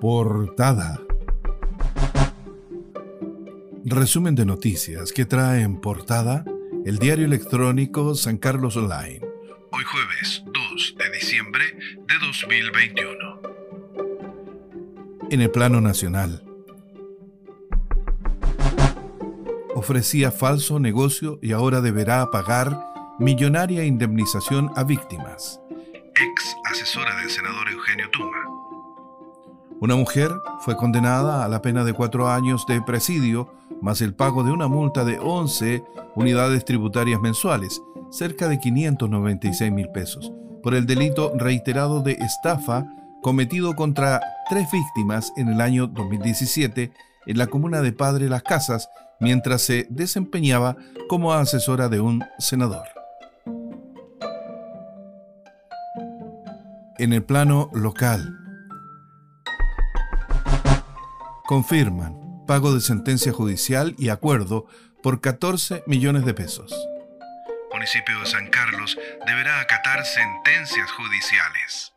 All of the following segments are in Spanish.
Portada. Resumen de noticias que trae en portada el diario electrónico San Carlos Online. Hoy jueves 2 de diciembre de 2021. En el plano nacional. Ofrecía falso negocio y ahora deberá pagar millonaria indemnización a víctimas. Ex asesora del senador Eugenio Tuma. Una mujer fue condenada a la pena de cuatro años de presidio más el pago de una multa de 11 unidades tributarias mensuales, cerca de 596 mil pesos, por el delito reiterado de estafa cometido contra tres víctimas en el año 2017 en la comuna de Padre Las Casas, mientras se desempeñaba como asesora de un senador. En el plano local, confirman pago de sentencia judicial y acuerdo por 14 millones de pesos. Municipio de San Carlos deberá acatar sentencias judiciales.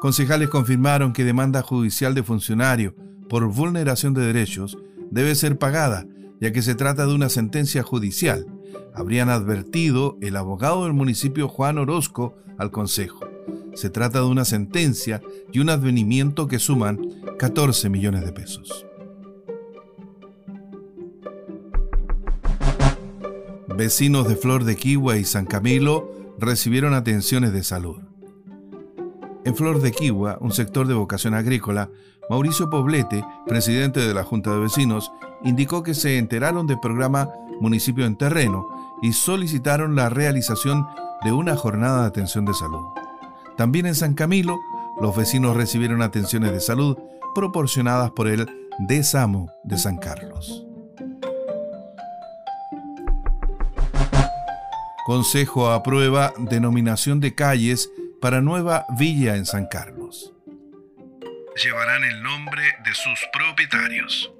Concejales confirmaron que demanda judicial de funcionario por vulneración de derechos debe ser pagada, ya que se trata de una sentencia judicial. Habrían advertido el abogado del municipio Juan Orozco al Consejo. Se trata de una sentencia y un advenimiento que suman 14 millones de pesos. Vecinos de Flor de Kiwa y San Camilo recibieron atenciones de salud. En Flor de Kiwa, un sector de vocación agrícola, Mauricio Poblete, presidente de la Junta de Vecinos, indicó que se enteraron del programa Municipio en Terreno y solicitaron la realización de una jornada de atención de salud. También en San Camilo, los vecinos recibieron atenciones de salud proporcionadas por el DESAMO de San Carlos. Consejo aprueba denominación de calles para nueva villa en San Carlos. Llevarán el nombre de sus propietarios.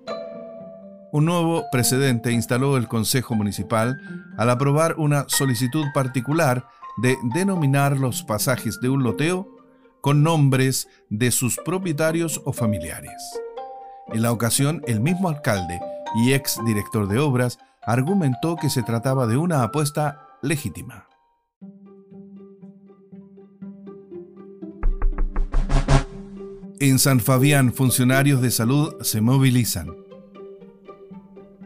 Un nuevo precedente instaló el Consejo Municipal al aprobar una solicitud particular de denominar los pasajes de un loteo con nombres de sus propietarios o familiares. En la ocasión, el mismo alcalde y ex director de obras argumentó que se trataba de una apuesta legítima. En San Fabián, funcionarios de salud se movilizan.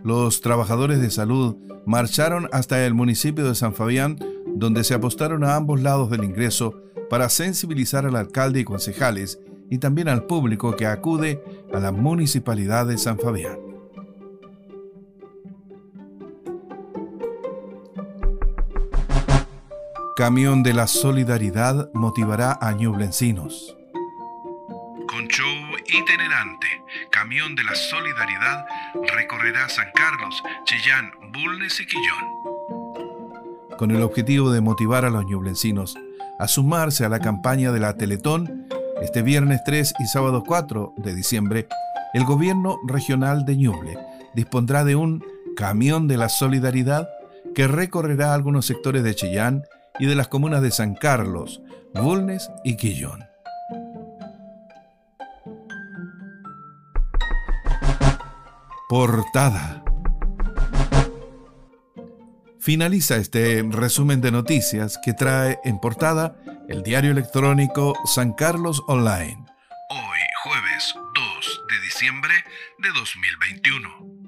Los trabajadores de salud marcharon hasta el municipio de San Fabián, donde se apostaron a ambos lados del ingreso para sensibilizar al alcalde y concejales y también al público que acude a la municipalidad de San Fabián. Camión de la Solidaridad motivará a Ñublencinos. Con show itinerante, Camión de la Solidaridad recorrerá San Carlos, Chillán, Bulnes y Quillón. Con el objetivo de motivar a los ñublencinos a sumarse a la campaña de la Teletón, este viernes 3 y sábado 4 de diciembre, el gobierno regional de Ñuble dispondrá de un Camión de la Solidaridad que recorrerá algunos sectores de Chillán y de las comunas de San Carlos, Bulnes y Quillón. Portada. Finaliza este resumen de noticias que trae en portada el diario electrónico San Carlos Online. Hoy, jueves 2 de diciembre de 2021.